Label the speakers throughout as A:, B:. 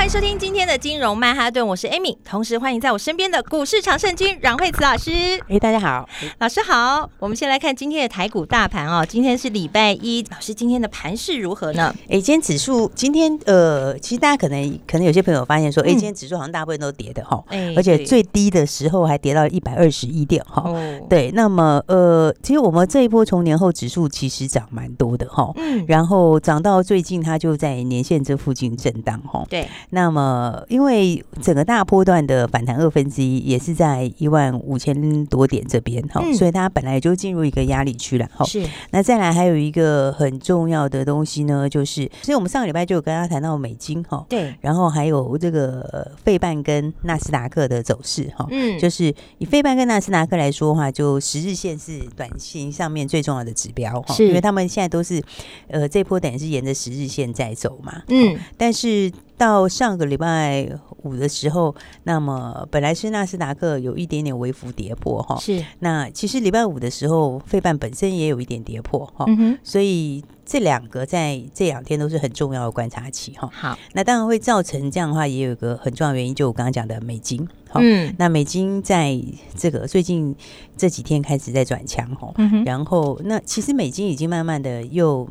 A: 欢迎收听今天的金融曼哈顿，我是 Amy，同时欢迎在我身边的股市常胜军阮惠慈老师。
B: 哎，大家好，
A: 老师好。我们先来看今天的台股大盘哦，今天是礼拜一，老师今天的盘势如何呢？
B: 哎，今天指数今天呃，其实大家可能可能有些朋友发现说，哎、嗯，今天指数好像大部分都跌的哈，哎，而且最低的时候还跌到一百二十一点哈。哦，对，那么呃，其实我们这一波从年后指数其实涨蛮多的哈，嗯，然后涨到最近它就在年线这附近震荡哈，对。那么，因为整个大波段的反弹二分之一也是在一万五千多点这边哈，嗯、所以它本来就进入一个压力区了哈。是。那再来还有一个很重要的东西呢，就是，所以我们上个礼拜就有跟大家谈到美金哈。对。然后还有这个费半跟纳斯达克的走势哈。嗯。就是以费半跟纳斯达克来说的话，就十日线是短线上面最重要的指标哈。是。因为他们现在都是，呃，这波等于是沿着十日线在走嘛。嗯。但是。到上个礼拜五的时候，那么本来是纳斯达克有一点点微幅跌破哈，是。那其实礼拜五的时候，费半本身也有一点跌破哈，嗯、所以这两个在这两天都是很重要的观察期哈。好，那当然会造成这样的话，也有一个很重要的原因，就我刚刚讲的美金。嗯，那美金在这个最近这几天开始在转强哈，然后那其实美金已经慢慢的又。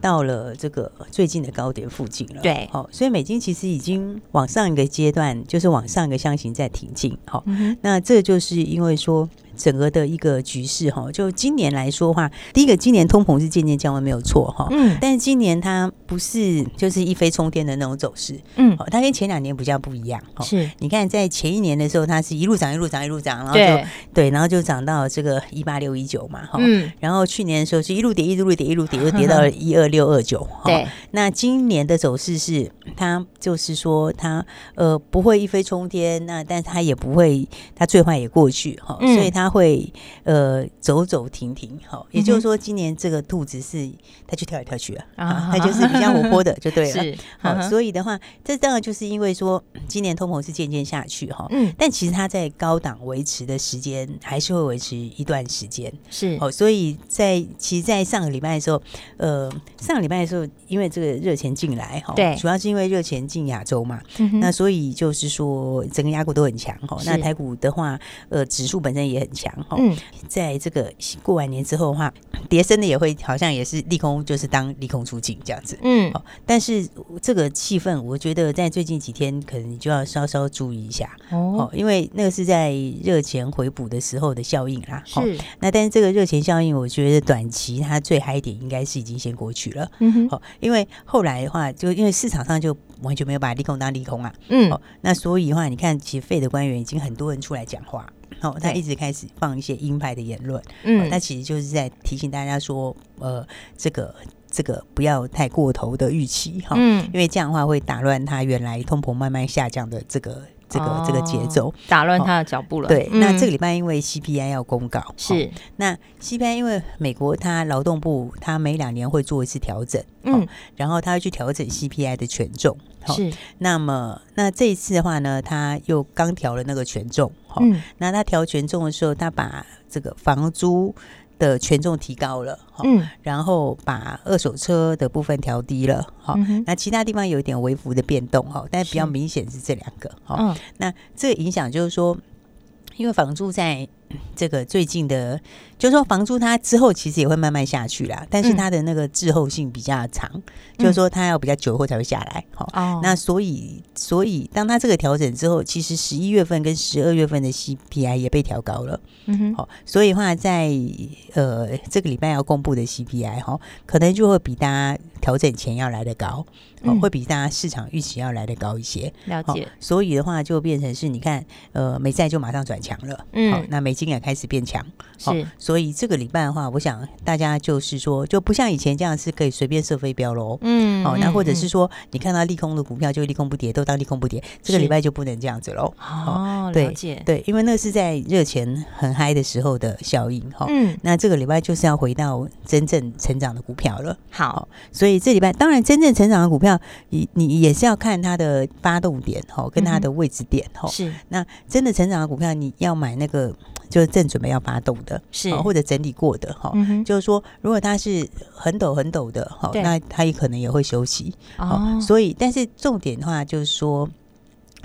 B: 到了这个最近的高点附近了，对，好，所以美金其实已经往上一个阶段，就是往上一个箱型在挺进，好，嗯、那这就是因为说。整个的一个局势哈，就今年来说的话，第一个今年通膨是渐渐降温没有错哈，嗯，但是今年它不是就是一飞冲天的那种走势，嗯，它跟前两年比较不一样，是，你看在前一年的时候，它是一路涨一路涨一路涨，然后就对，对，然后就涨到这个一八六一九嘛，哈，嗯，然后去年的时候是一路跌一路跌一路跌，又跌到了一二六二九，对，那今年的走势是它就是说它呃不会一飞冲天，那但是它也不会它最坏也过去哈，所以它。它会呃走走停停，好，也就是说今年这个兔子是它去跳来跳去啊，啊它就是比较活泼的，就对了。是，好，所以的话，这当然就是因为说今年通膨是渐渐下去哈，嗯，但其实它在高档维持的时间还是会维持一段时间，是，好，所以在其实，在上个礼拜的时候，呃，上个礼拜的时候，因为这个热钱进来哈，对，主要是因为热钱进亚洲嘛，那所以就是说整个亚股都很强哈，那台股的话，呃，指数本身也很。强哈，嗯，在这个过完年之后的话，叠升的也会好像也是利空，就是当利空出尽这样子，嗯，但是这个气氛，我觉得在最近几天可能你就要稍稍注意一下。哦，因为那个是在热钱回补的时候的效应啦，是。那但是这个热钱效应，我觉得短期它最嗨点应该是已经先过去了，嗯哼，好，因为后来的话，就因为市场上就完全没有把利空当利空啊，嗯，那所以的话，你看，其实 Fed 的官员已经很多人出来讲话。哦，他一直开始放一些鹰派的言论，嗯，他其实就是在提醒大家说，呃，这个这个不要太过头的预期哈，嗯，因为这样的话会打乱他原来通膨慢慢下降的这个这个、哦、这个节奏，
A: 打乱他的脚步了。
B: 对，嗯、那这个礼拜因为 CPI 要公告，是。那 CPI 因为美国它劳动部它每两年会做一次调整，嗯，然后他会去调整 CPI 的权重。是，那么那这一次的话呢，他又刚调了那个权重，哈、嗯，那他调权重的时候，他把这个房租的权重提高了，嗯，然后把二手车的部分调低了，好、嗯，那其他地方有一点微幅的变动，哈，但是比较明显是这两个，哈，嗯，那这个影响就是说，因为房租在。这个最近的，就是说房租它之后其实也会慢慢下去啦，但是它的那个滞后性比较长，嗯、就是说它要比较久后才会下来。好、哦，那所以所以当它这个调整之后，其实十一月份跟十二月份的 CPI 也被调高了。嗯哼，好，所以的话在呃这个礼拜要公布的 CPI 哈，可能就会比大家调整前要来得高，嗯、会比大家市场预期要来得高一些。了解，所以的话就变成是你看，呃，美债就马上转强了。嗯，好，那美金。金也开始变强，
A: 是、哦，
B: 所以这个礼拜的话，我想大家就是说，就不像以前这样是可以随便射飞镖喽，嗯，好、哦，那或者是说，你看到利空的股票就利空不跌，都当利空不跌，这个礼拜就不能这样子喽，
A: 哦，了解，
B: 对，因为那是在热钱很嗨的时候的效应，哈、哦，嗯，那这个礼拜就是要回到真正成长的股票了，
A: 好，哦、
B: 所以这礼拜当然真正成长的股票，你你也是要看它的发动点，哈、哦，跟它的位置点，哈、嗯，
A: 是，
B: 那真的成长的股票，你要买那个。就是正准备要发动的，
A: 是、
B: 哦、或者整理过的哈、嗯，就是说，如果它是很陡很陡的哈，那它也可能也会休息哦。所以，但是重点的话就是说，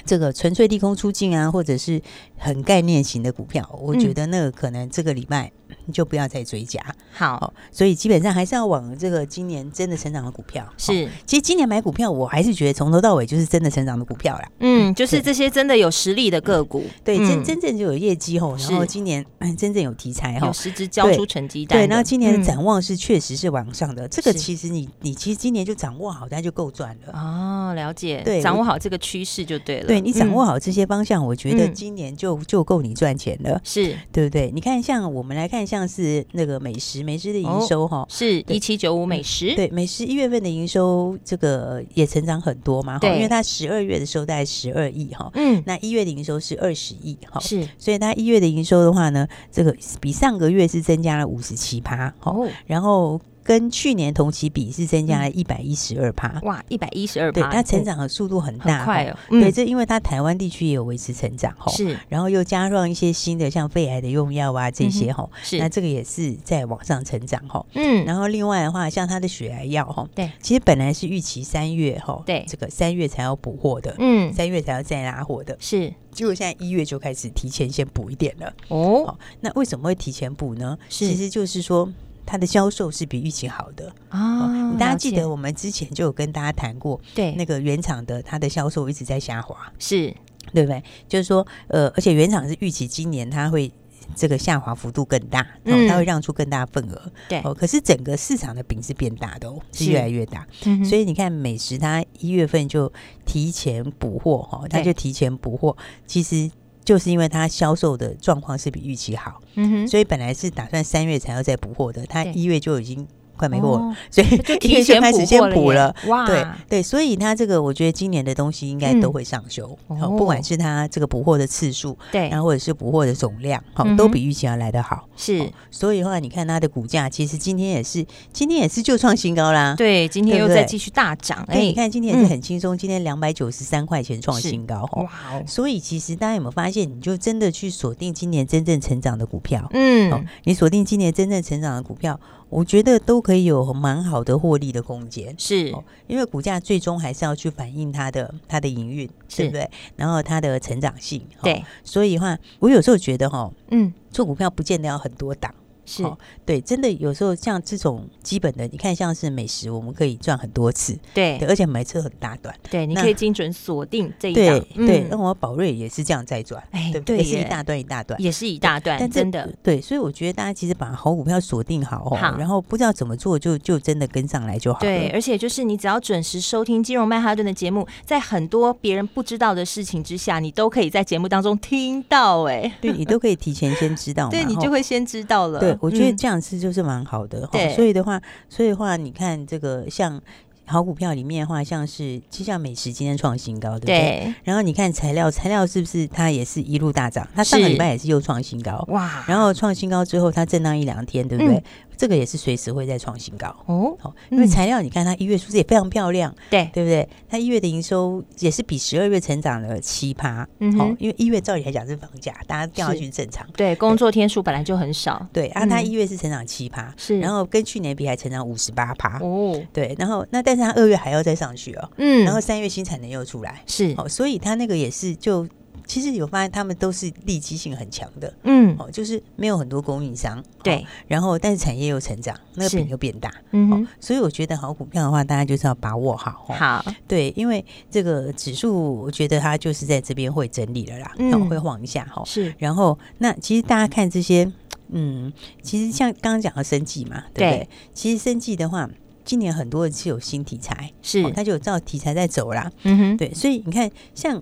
B: 这个纯粹利空出尽啊，或者是很概念型的股票，我觉得那个可能这个礼拜。就不要再追加，
A: 好、哦，
B: 所以基本上还是要往这个今年真的成长的股票。
A: 是，
B: 哦、其实今年买股票，我还是觉得从头到尾就是真的成长的股票啦。
A: 嗯，就是这些真的有实力的个股，
B: 对，嗯、真真正就有业绩吼，然后今年真正有题材哈，
A: 有实质交出成绩单。
B: 对，然后今年的展望是确实是往上的。嗯、这个其实你你其实今年就掌握好，那就够赚了。
A: 哦，了解，对，掌握好这个趋势就对了。
B: 对你掌握好这些方向，嗯、我觉得今年就就就够你赚钱了。
A: 是，
B: 对不对？你看，像我们来看，像是那个。美食，美食的营收哈、哦、
A: 是一七九五美食，
B: 对美食一月份的营收这个也成长很多嘛，对，因为它十二月的时候大概十二亿哈，嗯，那一月的营收是二十亿哈，是，所以它一月的营收的话呢，这个比上个月是增加了五十七趴哦，然后。跟去年同期比是增加了一百一十二趴，
A: 哇，一百一十二趴，
B: 对，它成长的速度很大，
A: 很快哦。
B: 对，这因为它台湾地区也有维持成长哈，
A: 是，然
B: 后又加上一些新的像肺癌的用药啊这些哈，
A: 是，
B: 那这个也是在往上成长哈，嗯，然后另外的话，像它的血癌药哈，
A: 对，
B: 其实本来是预期三月哈，
A: 对，
B: 这个三月才要补货的，嗯，三月才要再拉货的，
A: 是，
B: 结果现在一月就开始提前先补一点了，哦，那为什么会提前补呢？其实就是说。它的销售是比预期好的啊、哦！大家记得我们之前就有跟大家谈过，对那个原厂的它的销售一直在下滑，
A: 是
B: 对不对？就是说，呃，而且原厂是预期今年它会这个下滑幅度更大，嗯，它会让出更大份额，对哦。可是整个市场的饼是变大的哦，是越来越大，所以你看美食它一月份就提前补货哈，它就提前补货，其实。就是因为它销售的状况是比预期好，嗯哼，所以本来是打算三月才要再补货的，它一月就已经。快没货，哦，所以就 提前开始先补了。哇，对对，所以它这个我觉得今年的东西应该都会上修，嗯哦，不管是它这个补货的次数，对，然后或者是补货的总量，好，嗯，都比预期要来得好。是，哦，所以的话，你看它的股价，其实今天也是，今天也是就创新高啦。
A: 对，今天又在继续大涨。哎，
B: 你看今天也是很轻松，嗯，今天两百九十三块钱创新高。哇，哦，所以其实大家有没有发现，你就真的去锁定今年真正成长的股票？嗯，哦，你锁定今年真正成长的股票。我觉得都可以有蛮好的获利的空间，是、哦，因为股价最终还是要去反映它的它的营运，对不对？然后它的成长性，对，哦、所以的话，我有时候觉得哈，嗯，做股票不见得要很多档。是、哦，对，真的有时候像这种基本的，你看像是美食，我们可以赚很多次，对，对而且买车很大段，
A: 对，你可以精准锁定这一档，
B: 对，嗯、那我宝瑞也是这样在赚，哎，对，对，也是一大段一大段，
A: 也是一大段，但真的，
B: 对，所以我觉得大家其实把好股票锁定好，哦，好，然后不知道怎么做，就就真的跟上来就好了，
A: 对，而且就是你只要准时收听金融曼哈顿的节目，在很多别人不知道的事情之下，你都可以在节目当中听到，哎，
B: 对你都可以提前先知道，
A: 对你就会先知道了，
B: 对我觉得这样是。就是蛮好的，对，所以的话，所以的话，你看这个像好股票里面的话，像是就像美食今天创新高，对不对？对。然后你看材料，材料是不是它也是一路大涨？它上个礼拜也是又创新高，哇！然后创新高之后，它震荡一两天，对不对？嗯这个也是随时会再创新高。哦，好，因为材料你看它一月数字也非常漂亮，对。对不对？它一月的营收也是比十二月成长了七趴，嗯，好，因为一月照理来讲是放假，大家掉下去正常，
A: 对，工作天数本来就很少，
B: 对，啊它一月是成长七趴，是，然后跟去年比还成长五十八趴，哦，对，然后那但是它二月还要再上去哦，嗯，然后三月新产能又出来，是，好，所以它那个也是就。其实有发现，他们都是利基性很强的，嗯，哦，就是没有很多供应商，对，哦、然后但是产业又成长，那个饼又变大，嗯、哦，所以我觉得好股票的话，大家就是要把握好，哦、好，对，因为这个指数，我觉得它就是在这边会整理了啦，嗯，会晃一下，哈、哦，是，然后那其实大家看这些，嗯，其实像刚刚讲的生技嘛，对不对？对。其实生技的话，今年很多人是有新题材，是，哦、它就有照题材在走啦，嗯哼，对，所以你看像。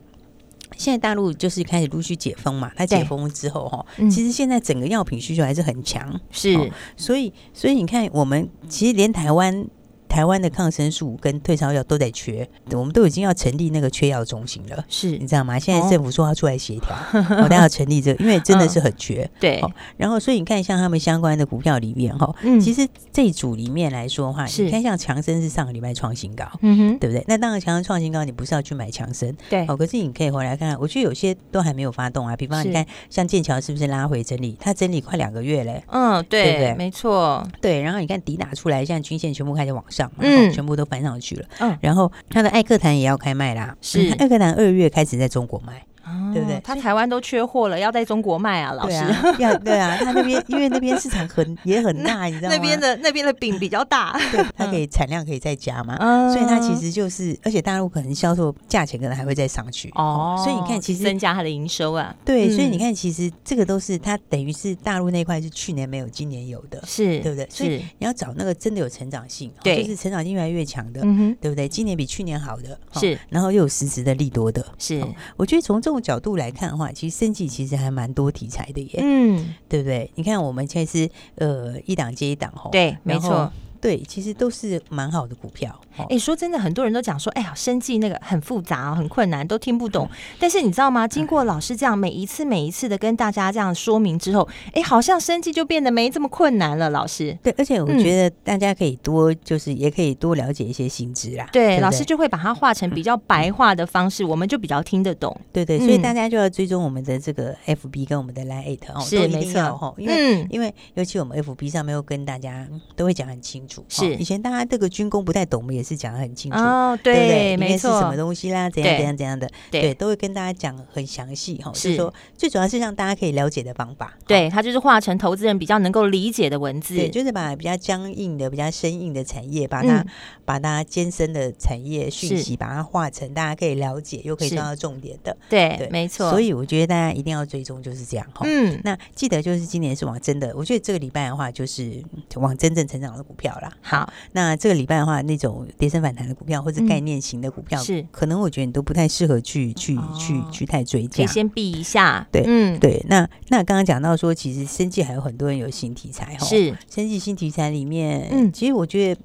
B: 现在大陆就是开始陆续解封嘛，它解封之后哈，其实现在整个药品需求还是很强，
A: 是，
B: 所以所以你看，我们其实连台湾。台湾的抗生素跟退烧药都在缺，我们都已经要成立那个缺药中心了，
A: 是
B: 你知道吗？现在政府说要出来协调，我、哦、都要成立这个，因为真的是很缺。嗯、
A: 对、
B: 哦，然后所以你看，像他们相关的股票里面哈，嗯、其实这一组里面来说的话，你看像强生是上个礼拜创新高，嗯哼，对不对？那当然强生创新高，你不是要去买强生，
A: 对，
B: 哦，可是你可以回来看看，我觉得有些都还没有发动啊，比方你看像剑桥是不是拉回整理？它整理快两个月嘞，
A: 嗯，对，对不对？没错，
B: 对。然后你看底打出来，现在均线全部开始往上，嗯，全部。都搬上去了，嗯，然后他的艾克坦也要开卖啦，是艾克坦二月开始在中国卖。对不对？
A: 他台湾都缺货了，要在中国卖啊，老师。
B: 要对啊，他那边因为那边市场很 也很大，你知道吗？
A: 那边的那边的饼比较大，
B: 对，它可以产量可以再加嘛，嗯所以它其实就是，而且大陆可能销售价钱可能还会再上去哦。所以你看，其实
A: 增加它的营收啊。
B: 对，所以你看，其实这个都是它等于是大陆那块是去年没有，今年有的，
A: 是
B: 对不对？所以你要找那个真的有成长性，对，就是成长性越来越强的，嗯对不对？今年比去年好的，是，然后又有实质的利多的，
A: 是。
B: 我觉得从这种角度来看的。话其实生技其实还蛮多题材的耶，嗯，对不对？你看我们现在是呃一档接一档吼，
A: 对，没错。
B: 对，其实都是蛮好的股票。
A: 哎、欸，说真的，很多人都讲说，哎呀，生计那个很复杂、很困难，都听不懂。但是你知道吗？经过老师这样每一次、每一次的跟大家这样说明之后，哎，好像生计就变得没这么困难了。老师，
B: 对，而且我觉得大家可以多，嗯、就是也可以多了解一些新知啦。
A: 对，对对老师就会把它化成比较白话的方式，我们就比较听得懂。
B: 对对，所以大家就要追踪我们的这个 FB 跟我们的 Line 哦，是都一定要哈，因为、嗯、因为尤其我们 FB 上面又跟大家都会讲很清楚，是以前大家这个军工不太懂，我们也是讲的很清楚。哦，对，对对，里面是什么东西啦？怎样怎样怎样的？对，对，都会跟大家讲很详细哈。是说，最主要是让大家可以了解的方法。
A: 对，它就是化成投资人比较能够理解的文字。
B: 对，就是把比较僵硬的、比较生硬的产业，把它把它艰深的产业讯息，把它化成大家可以了解又可以抓到重点的。
A: 对，没错。
B: 所以我觉得大家一定要追踪，就是这样哈。嗯，那记得就是今年是往真的，我觉得这个礼拜的话就是往真正成长的股票啦。好，那这个礼拜的话，那种跌升反弹的股票或者概念型的股票，是可能我觉得你都不太适合去去去去太追加，
A: 可以先避一下。
B: 对，嗯，对。那那刚刚讲到说，其实生计还有很多人有新题材哈，是生计新题材里面，嗯，其实我觉得。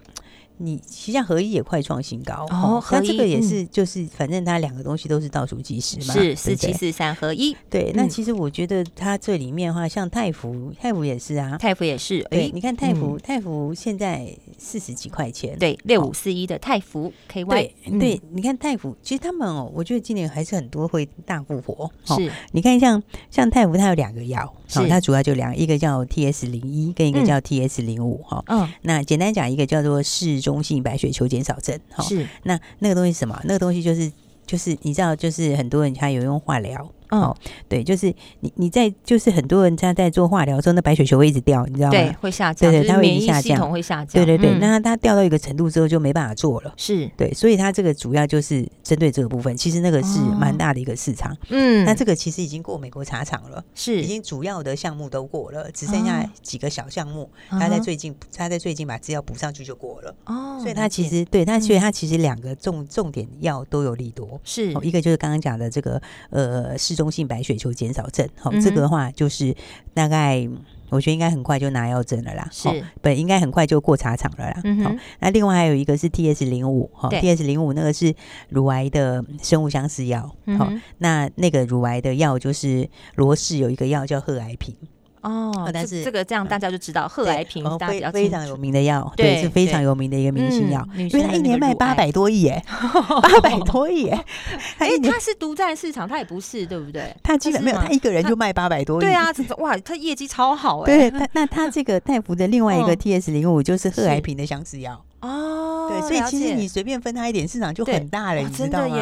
B: 你实际上合一也快创新高哦，那这个也是就是反正它两个东西都是倒数计时嘛，
A: 是四七四三合一。
B: 对，那其实我觉得它这里面的话，像泰福，泰福也是啊，
A: 泰福也是。
B: 对，你看泰福，泰福现在四十几块钱，
A: 对，六五四一的泰福 KY。
B: 对，对，你看泰福，其实他们哦，我觉得今年还是很多会大复活。是，你看像像泰福，它有两个药，是它主要就两，一个叫 TS 零一，跟一个叫 TS 零五哈。嗯，那简单讲，一个叫做市中。性白血球减少症，哈，是那那个东西是什么？那个东西就是就是你知道，就是很多人他有用化疗。哦，对，就是你你在就是很多人他在做化疗之后，那白血球会一直掉，你知道吗？
A: 对，会下降，对对，它会一下降，会下降，
B: 对对对。那它掉到一个程度之后就没办法做了，是。对，所以它这个主要就是针对这个部分。其实那个是蛮大的一个市场，嗯，那这个其实已经过美国茶厂了，是。已经主要的项目都过了，只剩下几个小项目，他在最近他在最近把资料补上去就过了，哦，所以它其实对它，所以它其实两个重重点药都有利多，是。一个就是刚刚讲的这个呃市中性白血球减少症，好，这个的话就是大概我觉得应该很快就拿药证了啦，是，本应该很快就过茶厂了啦。好，那另外还有一个是 T S 零五，哈，T S 零五那个是乳癌的生物相似药，好，那那个乳癌的药就是罗氏有一个药叫贺癌平。
A: 哦，但是这个这样大家就知道贺来平非
B: 非常有名的药，对，是非常有名的一个明星药，因为它一年卖八百多亿哎，八百多亿哎，
A: 哎，它是独占市场，它也不是对不对？
B: 它基本没有，他一个人就卖八百多亿，
A: 对啊，哇，他业绩超好哎。
B: 对，那那他这个泰福的另外一个 T S 零五就是贺来平的相似药。哦，对，所以其实你随便分他一点市场就很大了，你知道吗？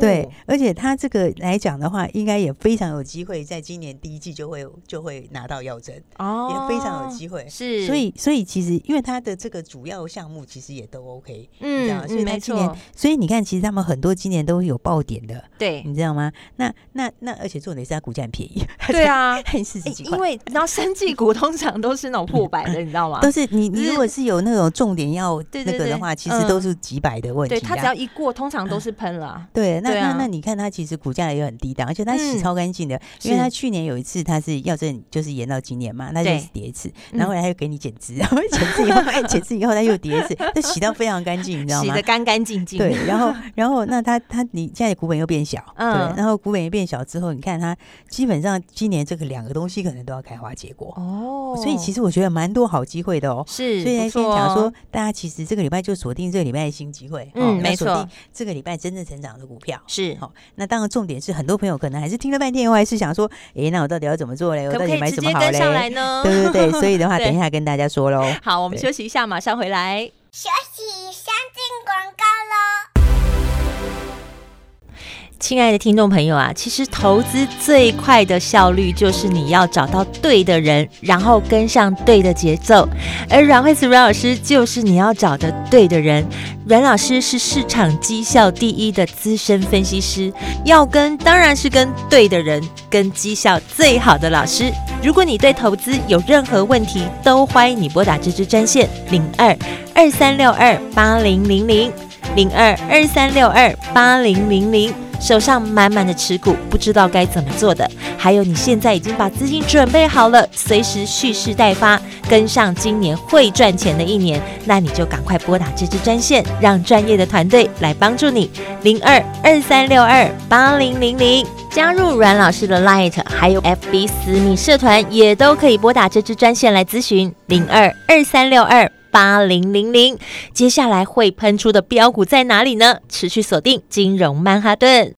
B: 对，而且他这个来讲的话，应该也非常有机会在今年第一季就会就会拿到药证哦，也非常有机会。是，所以所以其实因为他的这个主要项目其实也都 OK，嗯，所以他今年，所以你看，其实他们很多今年都有爆点的，对，你知道吗？那那那，而且重点是他股价很便宜，
A: 对啊，很十几块。因为然后生技股通常都是那种破百的，你知道吗？
B: 都是你你如果是有那种重点要。那个的话，其其实都是几百的问题。
C: 对，它只要一过，通常都是喷了。
B: 对，那那那你看它其实股价也很低档，而且它洗超干净的，因为它去年有一次它是要证就是延到今年嘛，那就是跌一次，然后后来他又给你减资，然后减资以后减资以后它又跌一次，它洗到非常干净，你知道吗？
C: 洗的干干净净。
B: 对，然后 然后那它它你现在股本又变小，对，然后股本又变小之后，你看它基本上今年这个两个东西可能都要开花结果哦，所以其实我觉得蛮多好机会的哦。
C: 是，
B: 所以现在讲说，大家其实这个礼拜就锁定这个礼拜的新机会，
C: 嗯，没错，
B: 这个礼拜真正成长的股票
C: 是
B: 好。那当然重点是，很多朋友可能还是听了半天，我还是想说，哎，那我到底要怎么做嘞？我到底买什么好嘞？对对对，所以的话，等一下跟大家说喽。
C: 好，我们休息一下，马上回来。休息，先进广告喽。亲爱的听众朋友啊，其实投资最快的效率就是你要找到对的人，然后跟上对的节奏。而阮慧慈阮老师就是你要找的对的人。阮老师是市场绩效第一的资深分析师，要跟当然是跟对的人，跟绩效最好的老师。如果你对投资有任何问题，都欢迎你拨打这支专线零二二三六二八零零零零二二三六二八零零零。手上满满的持股，不知道该怎么做的，还有你现在已经把资金准备好了，随时蓄势待发，跟上今年会赚钱的一年，那你就赶快拨打这支专线，让专业的团队来帮助你。零二二三六二八零零零，加入阮老师的 Light，还有 FB 私密社团，也都可以拨打这支专线来咨询。零二二三六二八零零零，接下来会喷出的标股在哪里呢？持续锁定金融曼哈顿。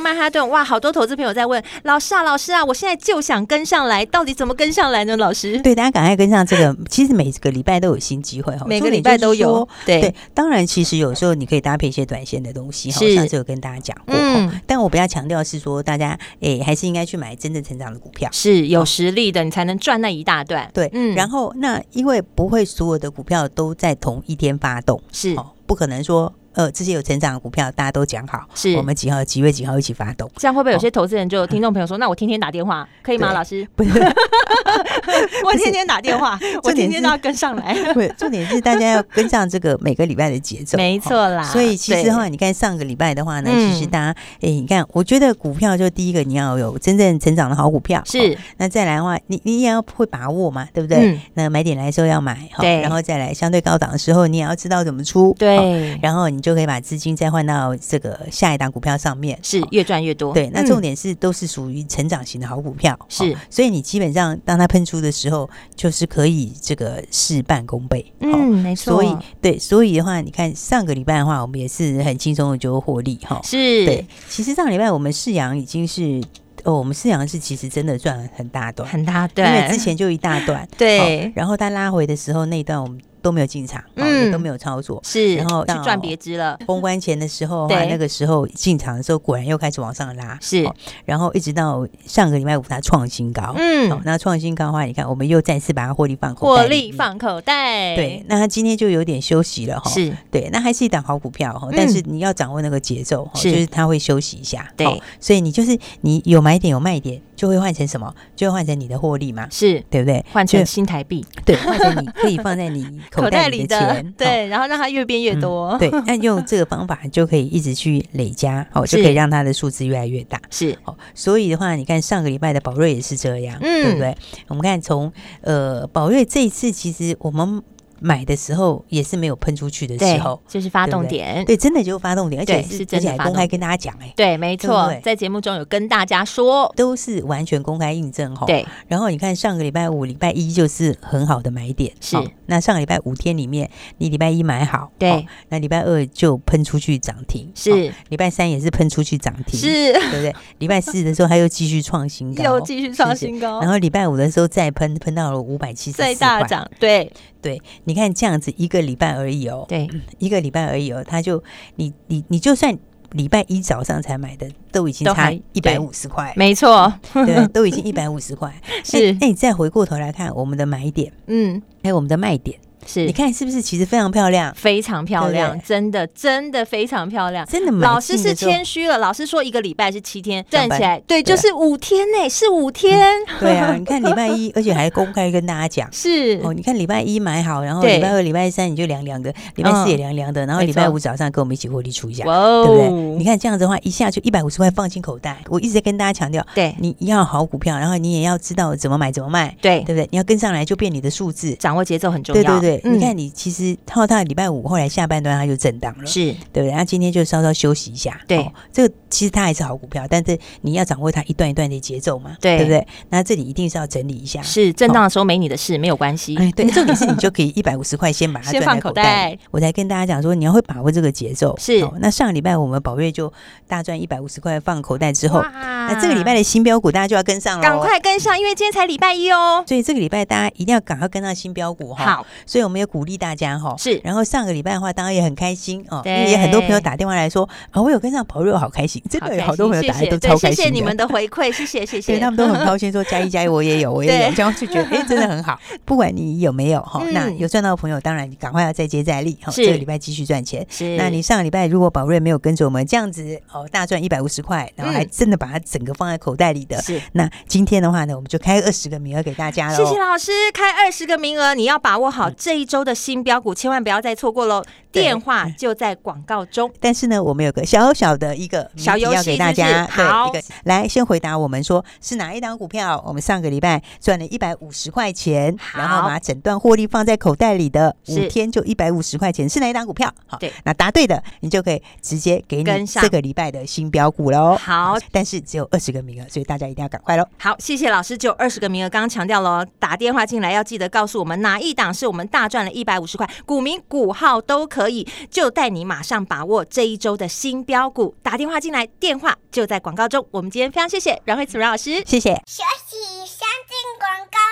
A: 曼哈顿，哇，好多投资朋友在问老师啊，老师啊，我现在就想跟上来，到底怎么跟上来呢？老师，
B: 对，大家赶快跟上这个。其实每个礼拜都有新机会哈，
A: 每个礼拜都有。对对，
B: 当然，其实有时候你可以搭配一些短线的东西。哈，上次有跟大家讲过。嗯，但我比较强调是说，大家哎，还是应该去买真正成长的股票，
A: 是有实力的，你才能赚那一大段。
B: 对，嗯。然后，那因为不会所有的股票都在同一天发动，
A: 是
B: 不可能说。呃，这些有成长的股票，大家都讲好，是我们几号几月几号一起发动。
A: 这样会不会有些投资人就听众朋友说，那我天天打电话可以吗？老师，不是 我天天打电话，我天天都要跟上来。
B: 对，重点是大家要跟上这个每个礼拜的节奏。
A: 没错啦。
B: 所以其实的话，你看上个礼拜的话呢，其实大家，哎，你看，我觉得股票就第一个你要有真正成长的好股票，
A: 是。
B: 那再来的话，你你也要会把握嘛，对不对？那买点来的时候要买，对。然后再来相对高档的时候，你也要知道怎么出，对。然后你就可以把资金再换到这个下一档股票上面，
A: 是越赚越多。
B: 对，那重点是都是属于成长型的好股票，
A: 是。
B: 所以你基本上当它喷出的时候，就是可以这个事半功倍。
A: 嗯，没错。
B: 所以对，所以的话，你看上个礼拜的话，我们也是很轻松的就获利哈。
A: 是。
B: 对，其实上个礼拜我们世阳已经是哦，我们世阳是其实真的赚了很大段，
A: 很大段，
B: 因为之前就一大段。
A: 对。
B: 然后它拉回的时候，那一段我们。都没有进场，嗯，也都没有操作，
A: 是，
B: 然后
A: 去赚别支了。
B: 封关前的时候，对，那个时候进场的时候，果然又开始往上拉，
A: 是。
B: 然后一直到上个礼拜五，它创新高，嗯，那创新高的话，你看，我们又再次把它获利放口袋，
A: 获利放口袋，
B: 对。那它今天就有点休息了，哈，
A: 是对。
B: 那还是一档好股票，哈，但是你要掌握那个节奏，就是它会休息一下，对。所以你就是你有买点有卖点，就会换成什么？就会换成你的获利嘛，
A: 是对
B: 不对？
A: 换成新台币，
B: 对，换成你可以放在你口袋里的钱。
A: 对，然后让它越变越多。
B: 对，那用这个方法就可以一直去累加，哦，就可以让它的数字越来越大。
A: 是，
B: 哦，所以的话，你看上个礼拜的宝瑞也是这样，对不对？我们看从呃宝瑞这一次，其实我们。买的时候也是没有喷出去的时候，
A: 就是发动点，
B: 对，真的就是发动点，而且是真的公开跟大家讲，哎，
A: 对，没错，在节目中有跟大家说，
B: 都是完全公开印证哈。对，然后你看上个礼拜五、礼拜一就是很好的买点，是。那上个礼拜五天里面，你礼拜一买好，对，那礼拜二就喷出去涨停，是。礼拜三也是喷出去涨停，是，对不对？礼拜四的时候，它又继续创新高，
A: 又继续创新高，
B: 然后礼拜五的时候再喷，喷到了五百七十四
A: 大涨，对。
B: 对，你看这样子一个礼拜而已哦，对，一个礼拜而已哦，他就你你你就算礼拜一早上才买的，都已经差一百五十块，
A: 没错，
B: 对，都已经一百五十块。是，那你再回过头来看我们的买点，嗯，还有我们的卖点。是，你看是不是其实非常漂亮，
A: 非常漂亮，真的真的非常漂亮，
B: 真的。
A: 老师是谦虚了，老师说一个礼拜是七天，站起来，对，就是五天呢，是五天。
B: 对啊，你看礼拜一，而且还公开跟大家讲，是哦。你看礼拜一买好，然后礼拜二、礼拜三你就凉凉的，礼拜四也凉凉的，然后礼拜五早上跟我们一起获利出一下，对不对？你看这样子的话，一下就一百五十块放进口袋。我一直在跟大家强调，对，你要好股票，然后你也要知道怎么买怎么卖，对，对不对？你要跟上来就变你的数字，
A: 掌握节奏很重要。
B: 对对对，你看你其实。套到礼拜五，后来下半段它就震荡了，是对不对？然后今天就稍稍休息一下，对，这个其实它还是好股票，但是你要掌握它一段一段的节奏嘛，
C: 对，
B: 对不对？那这里一定是要整理一下，
C: 是震荡的时候没你的事，哦、没有关系。
B: 哎，对，重点是你就可以一百五十块先把它先放口袋。我才跟大家讲说，你要会把握这个节奏。
C: 是、
B: 哦，那上个礼拜我们宝瑞就大赚一百五十块放口袋之后，那这个礼拜的新标股大家就要跟上了，
C: 赶快跟上，因为今天才礼拜一哦。
B: 所以这个礼拜大家一定要赶快跟上新标股哈。
C: 好，
B: 所以我们也鼓励大家哈。
C: 是，
B: 然后上个礼拜的话，当然也很开心哦，因为也很多朋友打电话来说啊，我有跟上宝瑞，我好开心，真的有好多朋友。打来都超开心，
C: 谢谢你们的回馈，谢谢谢 谢。
B: 对，他们都很高兴，说加一加一，我也有，我也有，这样就觉得哎，真的很好。不管你有没有哈，那有赚到的朋友，当然你赶快要再接再厉哈，这个礼拜继续赚钱。
C: 是，
B: 那你上个礼拜如果宝瑞没有跟着我们这样子哦，大赚一百五十块，然后还真的把它整个放在口袋里的，是。那今天的话呢，我们就开二十个名额给大家了。谢
C: 谢老师，开二十个名额，你要把握好这一周的新标股，千万不要再错过喽。电话就在广告中。
B: 但是呢，我们有个小小的一个小游戏要给大家，好。来，先回答我们说是哪一档股票？我们上个礼拜赚了一百五十块钱，然后把整段获利放在口袋里的，五天就一百五十块钱，是哪一档股票？好，对，那答对的，你就可以直接给你这个礼拜的新标股喽。好，但是只有二十个名额，所以大家一定要赶快喽。
C: 好，谢谢老师，只有二十个名额，刚刚强调了，打电话进来要记得告诉我们哪一档是我们大赚了一百五十块，股名股号都可以，就带你马上把握这一周的新标股。打电话进来，电话就在广告中。我们今天非常谢谢阮慧慈阮老师，谢谢。
D: 休息，先进广告喽。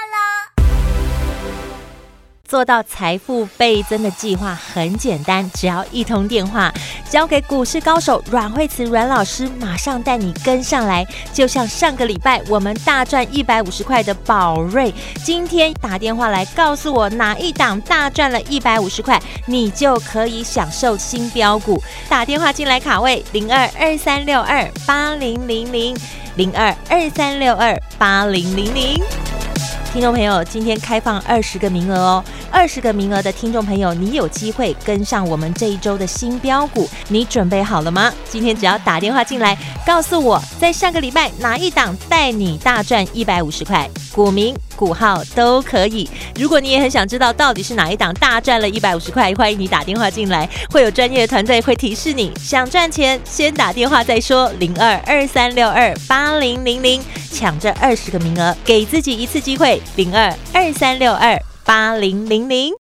C: 做到财富倍增的计划很简单，只要一通电话，交给股市高手阮慧慈阮老师，马上带你跟上来。就像上个礼拜我们大赚一百五十块的宝瑞，今天打电话来告诉我哪一档大赚了一百五十块，你就可以享受新标股。打电话进来卡位零二二三六二八零零零零二二三六二八零零零。听众朋友，今天开放二十个名额哦，二十个名额的听众朋友，你有机会跟上我们这一周的新标股，你准备好了吗？今天只要打电话进来，告诉我在上个礼拜哪一档带你大赚一百五十块，股民股号都可以。如果你也很想知道到底是哪一档大赚了一百五十块，欢迎你打电话进来，会有专业的团队会提示你。想赚钱，先打电话再说，零二二三六二八零零零，抢这二十个名额，给自己一次机会。零二二三六二八零零零。